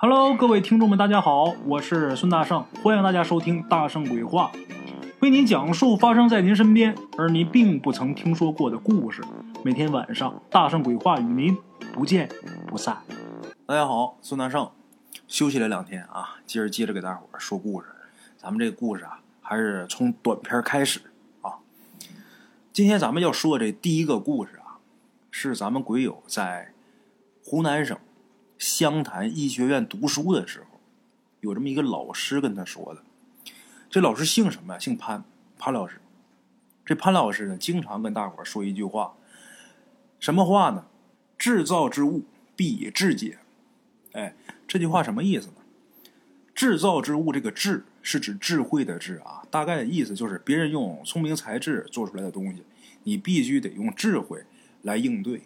Hello，各位听众们，大家好，我是孙大圣，欢迎大家收听《大圣鬼话》，为您讲述发生在您身边而您并不曾听说过的故事。每天晚上，《大圣鬼话》与您不见不散。大家好，孙大圣，休息了两天啊，今儿接着给大伙儿说故事。咱们这个故事啊，还是从短片开始啊。今天咱们要说的这第一个故事啊，是咱们鬼友在湖南省湘潭医学院读书的时候，有这么一个老师跟他说的。这老师姓什么呀？姓潘，潘老师。这潘老师呢，经常跟大伙儿说一句话，什么话呢？制造之物必以智解。哎，这句话什么意思呢？制造之物，这个“智”是指智慧的“智”啊，大概的意思就是别人用聪明才智做出来的东西，你必须得用智慧来应对。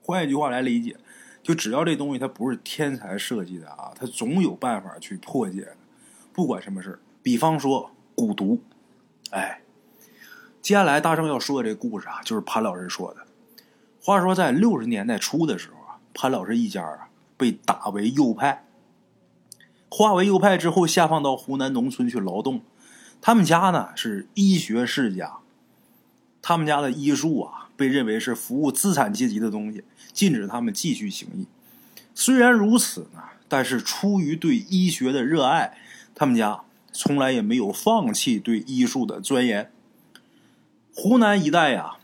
换一句话来理解，就只要这东西它不是天才设计的啊，它总有办法去破解，不管什么事比方说蛊毒，哎，接下来大圣要说的这故事啊，就是潘老师说的。话说在六十年代初的时候啊，潘老师一家啊。被打为右派，化为右派之后，下放到湖南农村去劳动。他们家呢是医学世家，他们家的医术啊被认为是服务资产阶级的东西，禁止他们继续行医。虽然如此呢，但是出于对医学的热爱，他们家从来也没有放弃对医术的钻研。湖南一带呀，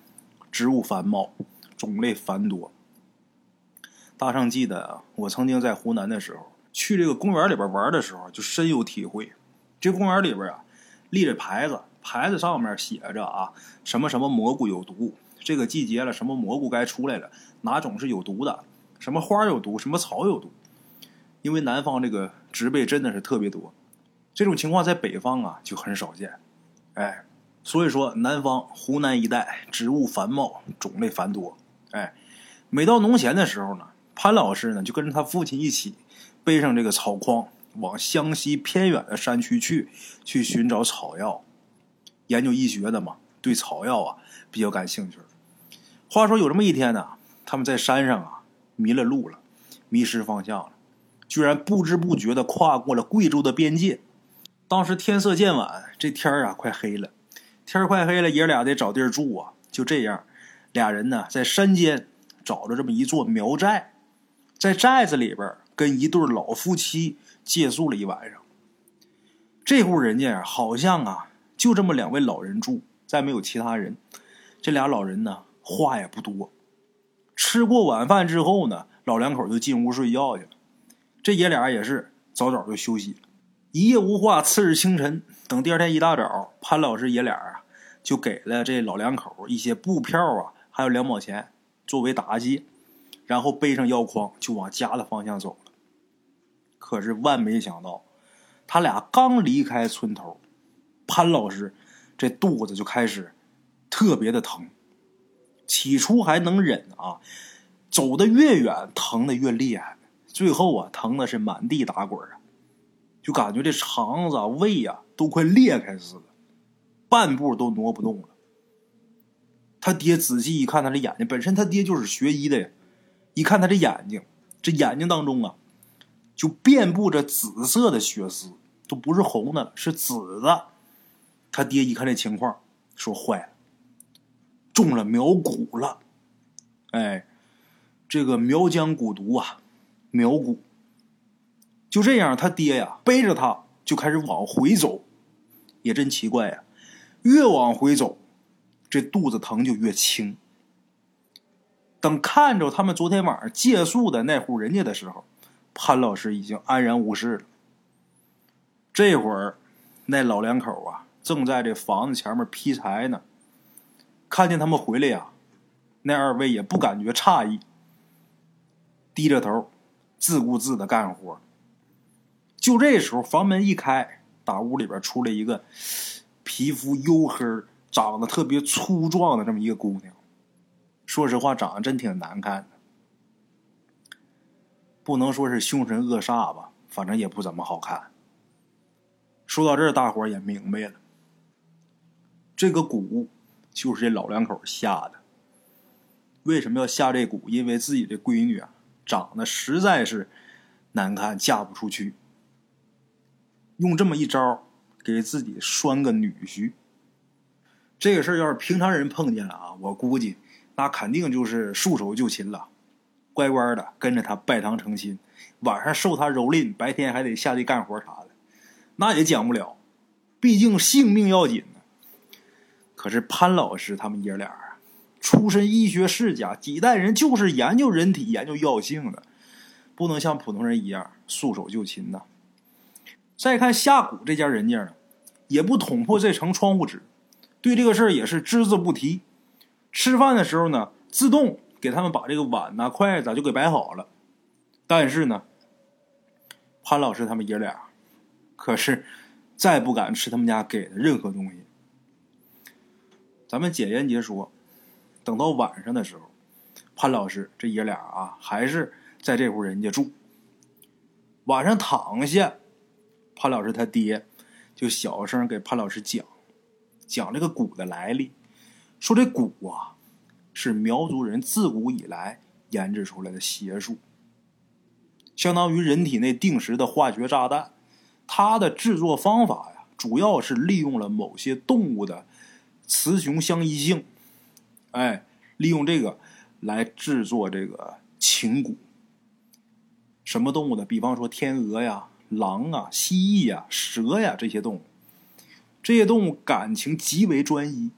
植物繁茂，种类繁多。大圣记得啊，我曾经在湖南的时候，去这个公园里边玩的时候，就深有体会。这公园里边啊，立着牌子，牌子上面写着啊，什么什么蘑菇有毒，这个季节了，什么蘑菇该出来了，哪种是有毒的，什么花有毒，什么草有毒。因为南方这个植被真的是特别多，这种情况在北方啊就很少见。哎，所以说南方湖南一带植物繁茂，种类繁多。哎，每到农闲的时候呢。潘老师呢，就跟着他父亲一起背上这个草筐，往湘西偏远的山区去，去寻找草药。研究医学的嘛，对草药啊比较感兴趣。话说有这么一天呢，他们在山上啊迷了路了，迷失方向了，居然不知不觉的跨过了贵州的边界。当时天色渐晚，这天啊快黑了，天快黑了，爷俩得找地儿住啊。就这样，俩人呢在山间找着这么一座苗寨。在寨子里边跟一对老夫妻借宿了一晚上。这户人家好像啊，就这么两位老人住，再没有其他人。这俩老人呢，话也不多。吃过晚饭之后呢，老两口就进屋睡觉去了。这爷俩也是早早就休息了。一夜无话。次日清晨，等第二天一大早，潘老师爷俩啊，就给了这老两口一些布票啊，还有两毛钱作为答谢。然后背上药筐就往家的方向走了。可是万没想到，他俩刚离开村头，潘老师这肚子就开始特别的疼。起初还能忍啊，走的越远，疼的越厉害。最后啊，疼的是满地打滚啊，就感觉这肠子、胃呀都快裂开似的，半步都挪不动了。他爹仔细一看，他的眼睛，本身他爹就是学医的呀。一看他这眼睛，这眼睛当中啊，就遍布着紫色的血丝，都不是红的，是紫的。他爹一看这情况，说坏了，中了苗蛊了。哎，这个苗疆蛊毒啊，苗蛊。就这样，他爹呀背着他就开始往回走，也真奇怪呀，越往回走，这肚子疼就越轻。等看着他们昨天晚上借宿的那户人家的时候，潘老师已经安然无事了。这会儿，那老两口啊，正在这房子前面劈柴呢。看见他们回来呀，那二位也不感觉诧异，低着头，自顾自的干活。就这时候，房门一开，打屋里边出来一个皮肤黝黑、长得特别粗壮的这么一个姑娘。说实话，长得真挺难看的，不能说是凶神恶煞吧，反正也不怎么好看。说到这儿，大伙儿也明白了，这个蛊就是这老两口下的。为什么要下这蛊？因为自己的闺女啊，长得实在是难看，嫁不出去。用这么一招给自己拴个女婿，这个事儿要是平常人碰见了啊，我估计那肯定就是束手就擒了，乖乖的跟着他拜堂成亲，晚上受他蹂躏，白天还得下地干活啥的，那也讲不了，毕竟性命要紧。可是潘老师他们爷俩啊，出身医学世家，几代人就是研究人体、研究药性的，不能像普通人一样束手就擒呐。再看下蛊这家人家，也不捅破这层窗户纸，对这个事儿也是只字不提。吃饭的时候呢，自动给他们把这个碗呐、筷子就给摆好了。但是呢，潘老师他们爷俩可是再不敢吃他们家给的任何东西。咱们简言结说，等到晚上的时候，潘老师这爷俩啊，还是在这户人家住。晚上躺下。潘老师他爹就小声给潘老师讲，讲这个蛊的来历，说这蛊啊是苗族人自古以来研制出来的邪术，相当于人体内定时的化学炸弹。它的制作方法呀，主要是利用了某些动物的雌雄相依性，哎，利用这个来制作这个情蛊。什么动物的？比方说天鹅呀。狼啊、蜥蜴呀、蛇呀，这些动物，这些动物感情极为专一，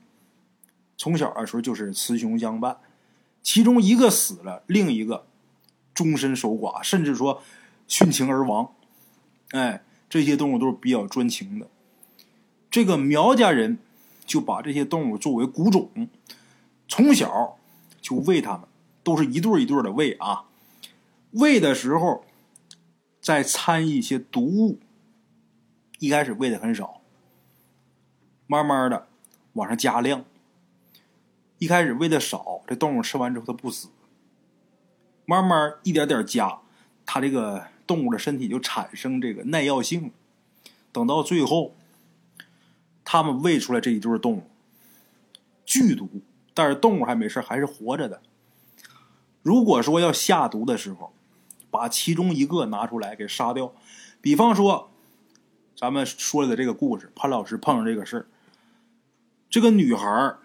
从小的时候就是雌雄相伴，其中一个死了，另一个终身守寡，甚至说殉情而亡。哎，这些动物都是比较专情的。这个苗家人就把这些动物作为蛊种，从小就喂它们，都是一对一对的喂啊。喂的时候。再掺一些毒物，一开始喂的很少，慢慢的往上加量。一开始喂的少，这动物吃完之后它不死，慢慢一点点加，它这个动物的身体就产生这个耐药性。等到最后，他们喂出来这一对动物，剧毒，但是动物还没事，还是活着的。如果说要下毒的时候，把其中一个拿出来给杀掉，比方说，咱们说的这个故事，潘老师碰上这个事儿，这个女孩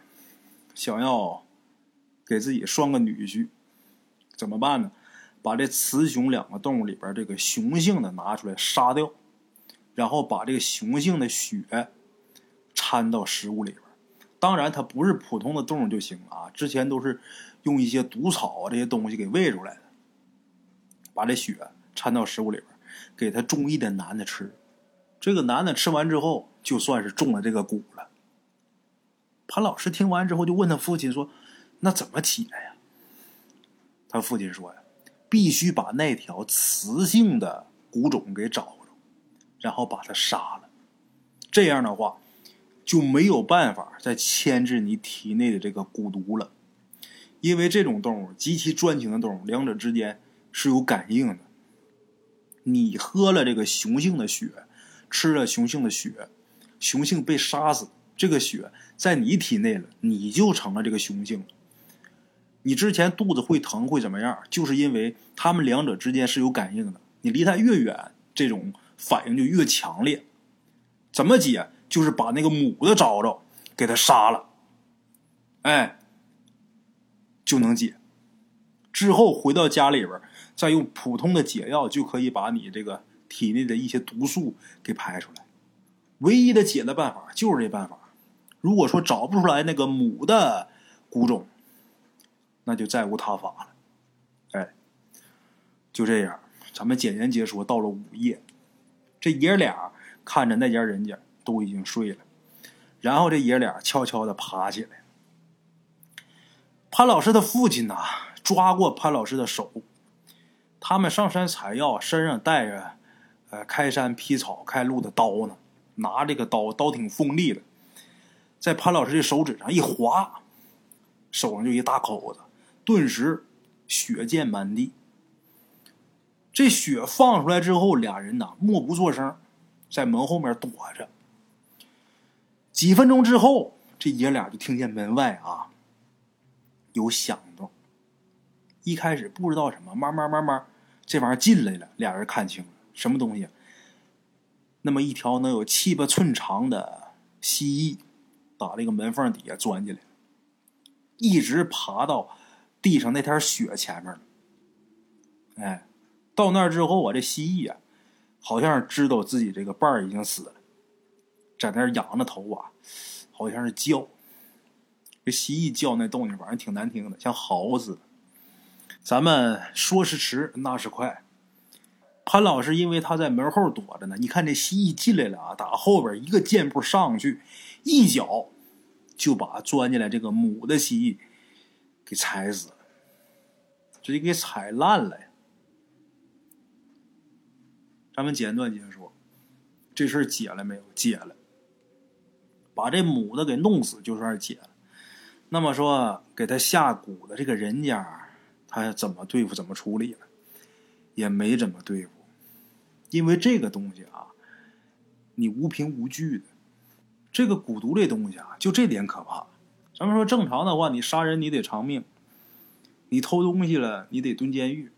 想要给自己拴个女婿，怎么办呢？把这雌雄两个动物里边这个雄性的拿出来杀掉，然后把这个雄性的血掺到食物里边。当然，它不是普通的动物就行啊，之前都是用一些毒草啊这些东西给喂出来的。把这血掺到食物里边，给他中意的男的吃。这个男的吃完之后，就算是中了这个蛊了。潘老师听完之后，就问他父亲说：“那怎么解呀？”他父亲说：“呀，必须把那条雌性的蛊种给找着，然后把它杀了。这样的话，就没有办法再牵制你体内的这个蛊毒了。因为这种动物极其专情的动物，两者之间。”是有感应的。你喝了这个雄性的血，吃了雄性的血，雄性被杀死，这个血在你体内了，你就成了这个雄性。你之前肚子会疼会怎么样？就是因为他们两者之间是有感应的。你离他越远，这种反应就越强烈。怎么解？就是把那个母的找着，给他杀了，哎，就能解。之后回到家里边。再用普通的解药就可以把你这个体内的一些毒素给排出来。唯一的解的办法就是这办法。如果说找不出来那个母的蛊种，那就再无他法了。哎，就这样，咱们简言结说，到了午夜，这爷俩看着那家人家都已经睡了，然后这爷俩悄悄的爬起来。潘老师的父亲呐，抓过潘老师的手。他们上山采药，身上带着，呃，开山劈草开路的刀呢。拿这个刀，刀挺锋利的，在潘老师的手指上一划，手上就一大口子，顿时血溅满地。这血放出来之后，俩人呐默不作声，在门后面躲着。几分钟之后，这爷俩就听见门外啊有响动。一开始不知道什么，慢慢慢慢这玩意儿进来了，俩人看清了什么东西？那么一条能有七八寸长的蜥蜴，打这个门缝底下钻进来，一直爬到地上那滩血前面。哎，到那儿之后啊，这蜥蜴啊，好像知道自己这个伴儿已经死了，在那儿仰着头啊，好像是叫。这蜥蜴叫那动静，反正挺难听的，像嚎似的。咱们说时迟，那是快。潘老师因为他在门后躲着呢，你看这蜥蜴进来了啊，打后边一个箭步上去，一脚就把钻进来这个母的蜥蜴给踩死了，直接给踩烂了呀。咱们简短解说，这事儿解了没有？解了，把这母的给弄死就算是解了。那么说，给他下蛊的这个人家，他怎么对付？怎么处理呢？也没怎么对付。因为这个东西啊，你无凭无据的，这个蛊毒这东西啊，就这点可怕。咱们说正常的话，你杀人你得偿命，你偷东西了你得蹲监狱，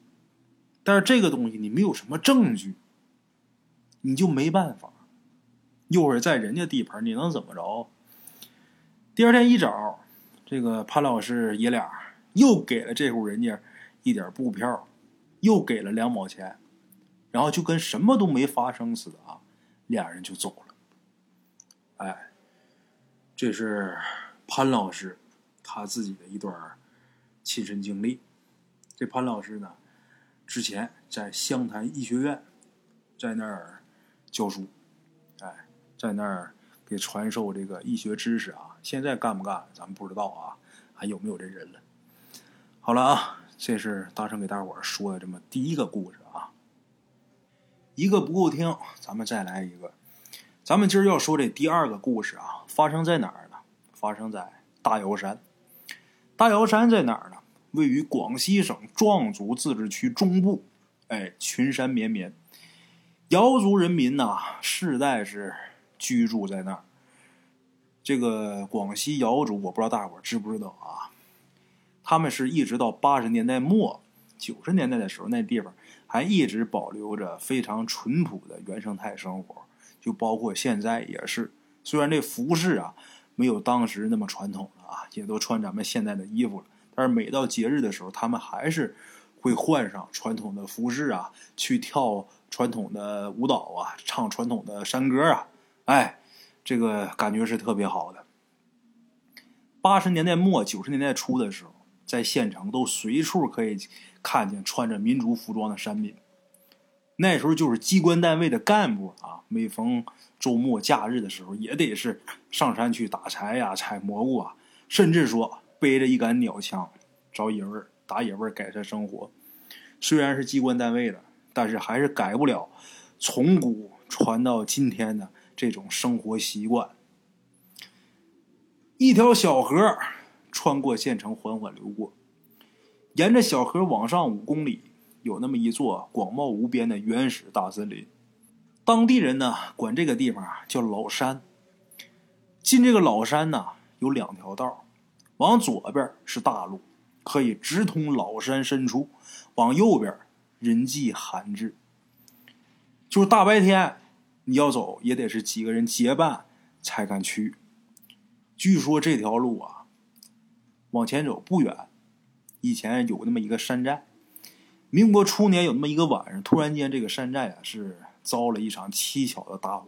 但是这个东西你没有什么证据，你就没办法。又是在人家地盘，你能怎么着？第二天一早，这个潘老师爷俩又给了这户人家一点布票，又给了两毛钱。然后就跟什么都没发生似的啊，俩人就走了。哎，这是潘老师他自己的一段亲身经历。这潘老师呢，之前在湘潭医学院在那儿教书，在那儿给传授这个医学知识啊。现在干不干咱们不知道啊，还有没有这人了？好了啊，这是大圣给大伙儿说的这么第一个故事啊。一个不够听，咱们再来一个。咱们今儿要说这第二个故事啊，发生在哪儿呢？发生在大瑶山。大瑶山在哪儿呢？位于广西省壮族自治区中部。哎，群山绵绵，瑶族人民呐，世代是居住在那儿。这个广西瑶族，我不知道大伙儿知不知道啊？他们是一直到八十年代末、九十年代的时候，那地方。还一直保留着非常淳朴的原生态生活，就包括现在也是。虽然这服饰啊没有当时那么传统了啊，也都穿咱们现在的衣服了，但是每到节日的时候，他们还是会换上传统的服饰啊，去跳传统的舞蹈啊，唱传统的山歌啊。哎，这个感觉是特别好的。八十年代末九十年代初的时候，在县城都随处可以。看见穿着民族服装的山民，那时候就是机关单位的干部啊。每逢周末假日的时候，也得是上山去打柴呀、采蘑菇啊，甚至说背着一杆鸟枪找野味打野味改善生活。虽然是机关单位的，但是还是改不了从古传到今天的这种生活习惯。一条小河穿过县城，缓缓流过。沿着小河往上五公里，有那么一座广袤无边的原始大森林。当地人呢，管这个地方叫老山。进这个老山呢，有两条道，往左边是大路，可以直通老山深处；往右边人迹罕至，就是大白天你要走，也得是几个人结伴才敢去。据说这条路啊，往前走不远。以前有那么一个山寨，民国初年有那么一个晚上，突然间这个山寨啊是遭了一场蹊跷的大火，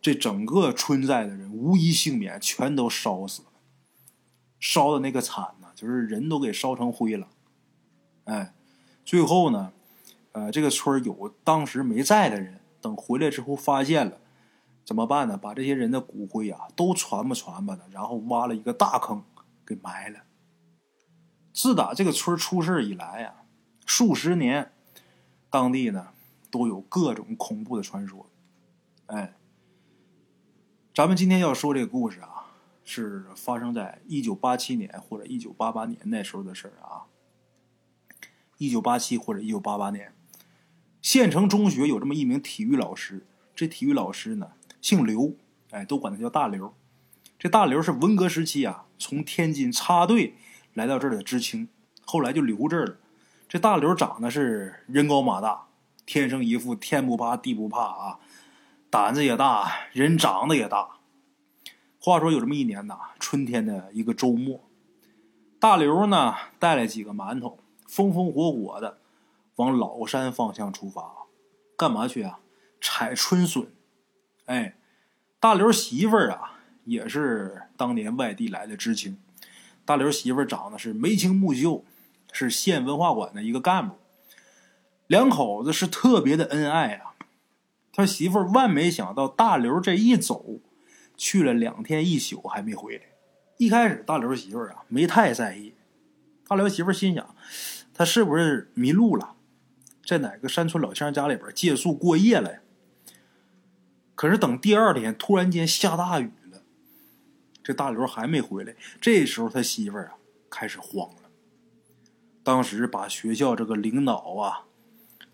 这整个村寨的人无一幸免，全都烧死了，烧的那个惨呐，就是人都给烧成灰了。哎，最后呢，呃，这个村有当时没在的人，等回来之后发现了，怎么办呢？把这些人的骨灰啊都传吧传吧的，然后挖了一个大坑给埋了。自打这个村出事以来呀，数十年，当地呢都有各种恐怖的传说。哎，咱们今天要说这个故事啊，是发生在一九八七年或者一九八八年那时候的事儿啊。一九八七或者一九八八年，县城中学有这么一名体育老师，这体育老师呢姓刘，哎，都管他叫大刘。这大刘是文革时期啊，从天津插队。来到这儿的知青，后来就留这儿了。这大刘长得是人高马大，天生一副天不怕地不怕啊，胆子也大，人长得也大。话说有这么一年呐，春天的一个周末，大刘呢带了几个馒头，风风火火的往老山方向出发，干嘛去啊？采春笋。哎，大刘媳妇儿啊，也是当年外地来的知青。大刘媳妇儿长得是眉清目秀，是县文化馆的一个干部，两口子是特别的恩爱啊。他媳妇儿万没想到，大刘这一走。去了两天一宿还没回来。一开始大刘媳妇儿啊没太在意，大刘媳妇儿心想，他是不是迷路了，在哪个山村老乡家里边借宿过夜了呀？可是等第二天突然间下大雨了，这大刘还没回来。这时候他媳妇儿啊开始慌了，当时把学校这个领导啊，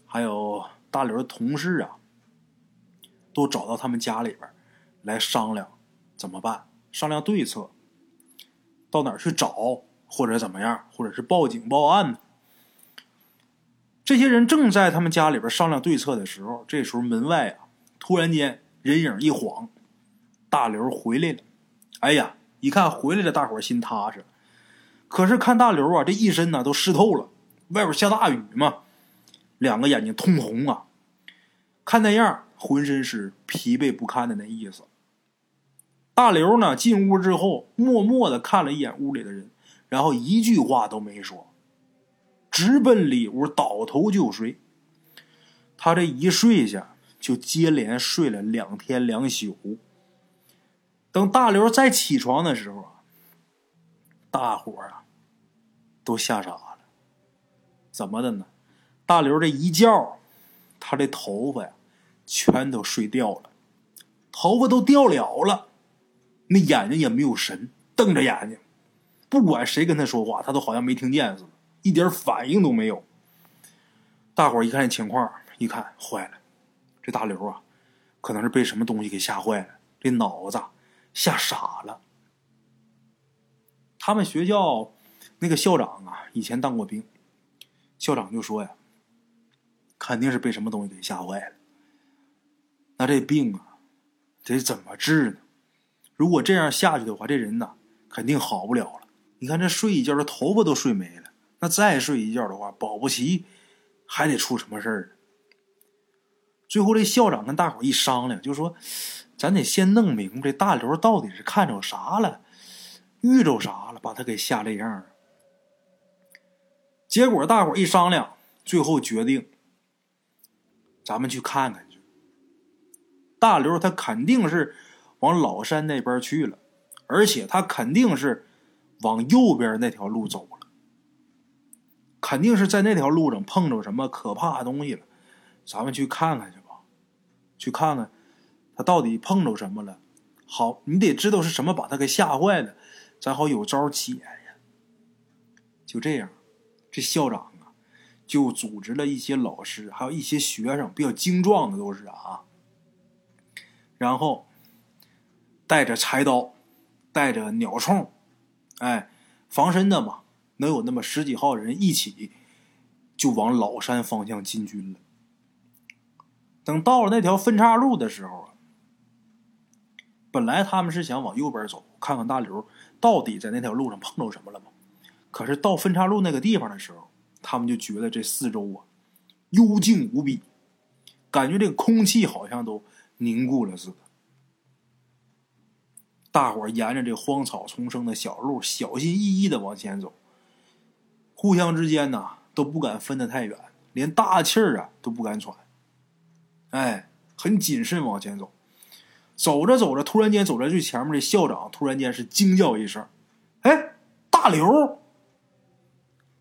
还有大刘的同事啊，都找到他们家里边。来商量怎么办？商量对策，到哪儿去找，或者怎么样，或者是报警报案呢？这些人正在他们家里边商量对策的时候，这时候门外啊，突然间人影一晃，大刘回来了。哎呀，一看回来了，大伙心踏实。可是看大刘啊，这一身呢都湿透了，外边下大雨嘛，两个眼睛通红啊，看那样，浑身是疲惫不堪的那意思。大刘呢？进屋之后，默默的看了一眼屋里的人，然后一句话都没说，直奔里屋倒头就睡。他这一睡下，就接连睡了两天两宿。等大刘再起床的时候啊，大伙儿啊都吓傻了。怎么的呢？大刘这一觉，他这头发呀全都睡掉了，头发都掉了了。那眼睛也没有神，瞪着眼睛，不管谁跟他说话，他都好像没听见似的，一点反应都没有。大伙一看情况，一看坏了，这大刘啊，可能是被什么东西给吓坏了，这脑子吓傻了。他们学校那个校长啊，以前当过兵，校长就说呀，肯定是被什么东西给吓坏了。那这病啊，得怎么治呢？如果这样下去的话，这人呐肯定好不了了。你看这睡一觉，这头发都睡没了。那再睡一觉的话，保不齐还得出什么事儿。最后这校长跟大伙一商量，就说：“咱得先弄明白这大刘到底是看着啥了，遇着啥了，把他给吓这样。”结果大伙一商量，最后决定，咱们去看看去。大刘他肯定是。往老山那边去了，而且他肯定是往右边那条路走了，肯定是在那条路上碰着什么可怕的东西了。咱们去看看去吧，去看看他到底碰着什么了。好，你得知道是什么把他给吓坏了，咱好有招解呀。就这样，这校长啊，就组织了一些老师，还有一些学生，比较精壮的都是啊，然后。带着柴刀，带着鸟铳，哎，防身的嘛，能有那么十几号人一起，就往老山方向进军了。等到了那条分岔路的时候啊，本来他们是想往右边走，看看大刘到底在那条路上碰到什么了吗？可是到分岔路那个地方的时候，他们就觉得这四周啊，幽静无比，感觉这个空气好像都凝固了似的。大伙沿着这荒草丛生的小路，小心翼翼的往前走，互相之间呢都不敢分得太远，连大气儿啊都不敢喘，哎，很谨慎往前走。走着走着，突然间走在最前面的校长突然间是惊叫一声：“哎，大刘！”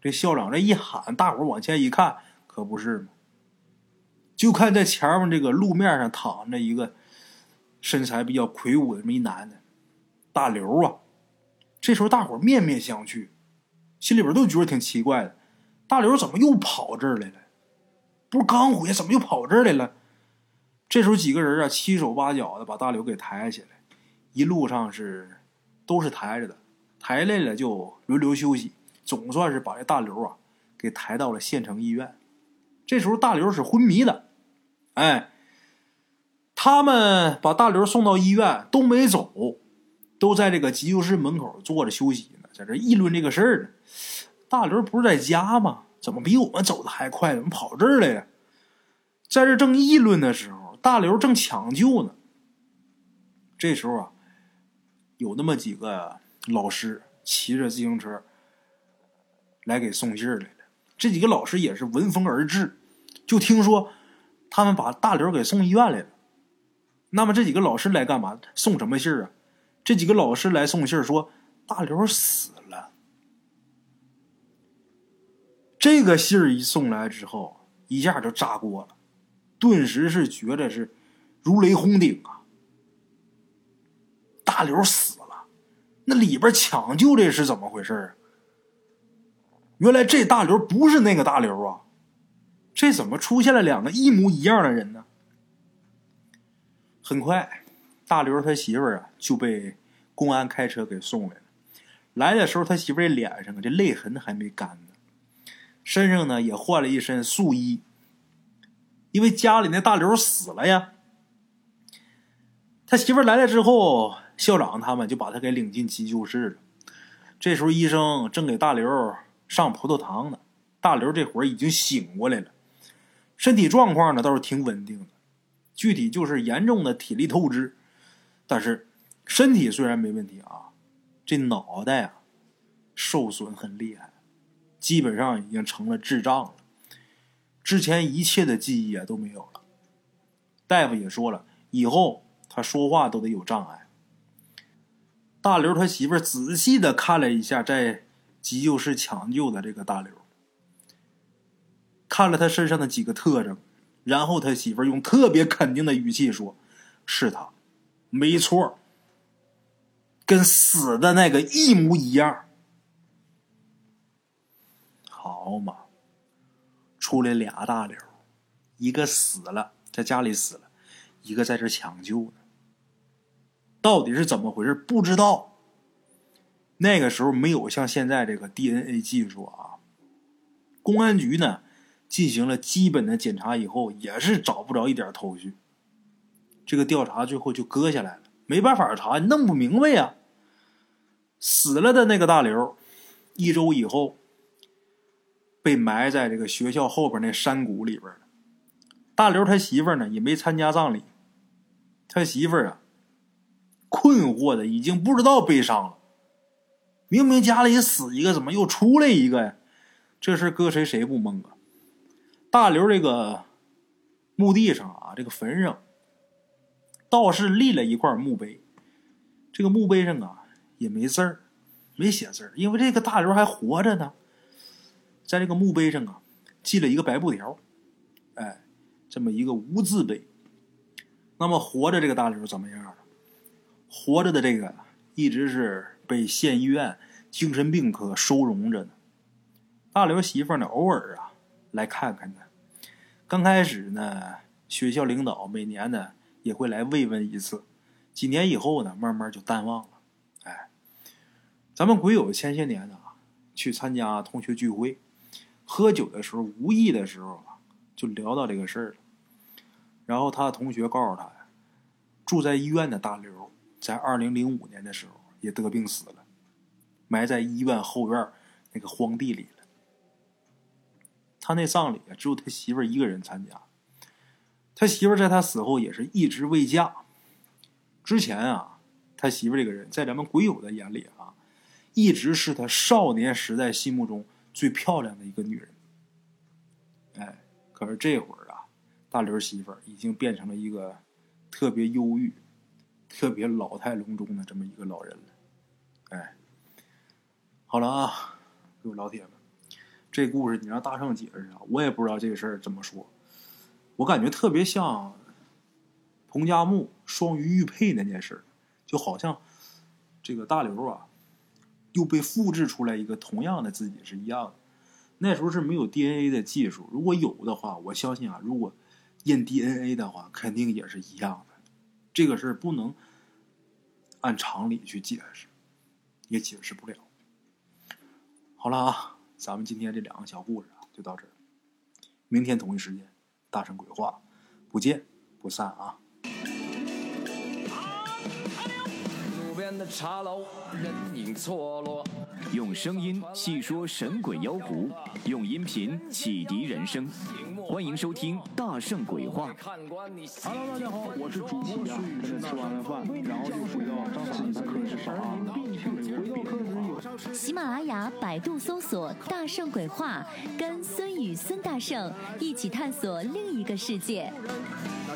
这校长这一喊，大伙往前一看，可不是吗？就看在前面这个路面上躺着一个身材比较魁梧的这么一男的。大刘啊，这时候大伙面面相觑，心里边都觉得挺奇怪的。大刘怎么又跑这儿来了？不是刚回，怎么又跑这儿来了？这时候几个人啊，七手八脚的把大刘给抬起来，一路上是都是抬着的，抬累了就轮流休息，总算是把这大刘啊给抬到了县城医院。这时候大刘是昏迷的，哎，他们把大刘送到医院都没走，都在这个急救室门口坐着休息，在这议论这个事儿呢。大刘不是在家吗？怎么比我们走的还快？怎么跑这儿来了？在这正议论的时候，大刘正抢救呢。这时候啊，有那么几个老师骑着自行车来给送信儿来了。这几个老师也是闻风而至。就听说他们把大刘给送医院来了。那么这几个老师来干嘛？送什么信儿啊？这几个老师来送信儿，说大刘死了。这个信儿一送来之后，一下就炸锅了，顿时是觉得是如雷轰顶啊！大刘死了，那里边抢救这是怎么回事啊？原来这大刘不是那个大刘啊！这怎么出现了两个一模一样的人呢？很快，大刘他媳妇儿啊就被公安开车给送来了。来的时候，他媳妇儿脸上啊这泪痕还没干呢，身上呢也换了一身素衣，因为家里那大刘死了呀。他媳妇儿来了之后，校长他们就把他给领进急救室了。这时候，医生正给大刘上葡萄糖呢。大刘这会儿已经醒过来了。身体状况呢倒是挺稳定的，具体就是严重的体力透支，但是身体虽然没问题啊，这脑袋啊受损很厉害，基本上已经成了智障了，之前一切的记忆啊都没有了。大夫也说了，以后他说话都得有障碍。大刘他媳妇仔细的看了一下在急救室抢救的这个大刘。看了他身上的几个特征，然后他媳妇用特别肯定的语气说：“是他，没错，跟死的那个一模一样。”好嘛，出来俩大刘，一个死了，在家里死了，一个在这抢救呢。到底是怎么回事？不知道。那个时候没有像现在这个 DNA 技术啊，公安局呢。进行了基本的检查以后，也是找不着一点头绪。这个调查最后就搁下来了，没办法查，弄不明白呀。死了的那个大刘，一周以后被埋在这个学校后边那山谷里边。大刘他媳妇呢也没参加葬礼，他媳妇啊困惑的已经不知道悲伤了。明明家里死一个，怎么又出来一个呀？这事搁谁谁不懵啊？大刘这个墓地上啊，这个坟上倒是立了一块墓碑。这个墓碑上啊也没字儿，没写字儿，因为这个大刘还活着呢。在这个墓碑上啊，系了一个白布条，哎，这么一个无字碑。那么活着这个大刘怎么样了？活着的这个一直是被县医院精神病科收容着呢。大刘媳妇呢，偶尔啊。来看看他。刚开始呢，学校领导每年呢也会来慰问一次。几年以后呢，慢慢就淡忘了。咱们鬼友前些年呢去参加同学聚会，喝酒的时候，无意的时候啊，就聊到这个事儿了。然后他的同学告诉他，住在医院的大刘，在二零零五年的时候也得病死了，埋在医院后院那个荒地里了。他那葬礼啊，只有他媳妇儿一个人参加。他媳妇儿在他死后也是一直未嫁。之前啊，他媳妇儿这个人，在咱们鬼友的眼里啊，一直是他少年时代心目中最漂亮的一个女人。哎，可是这会儿啊，大刘媳妇儿已经变成了一个特别忧郁、特别老态龙钟的这么一个老人了。哎，好了啊，各位老铁们。这故事你让大圣解释啊，我也不知道这个事儿怎么说。我感觉特别像彭加木双鱼玉佩那件事就好像这个大刘啊又被复制出来一个同样的自己是一样的。那时候是没有 DNA 的技术，如果有的话，我相信啊，如果验 DNA 的话，肯定也是一样的。这个事儿不能按常理去解释，也解释不了。好了啊。咱们今天这两个小故事啊，就到这儿。明天同一时间，大圣鬼话，不见不散啊！边的茶楼，人影错落。用声音细说神鬼妖狐，用音频启迪人生。欢迎收听《大圣鬼话》。Hello，大家好，我是主播孙宇，吃完了饭，然后就回到自己的课室上啊，并且回到课室有喜马拉雅、百度搜索“大圣鬼话”，跟孙宇、孙大圣一起探索另一个世界。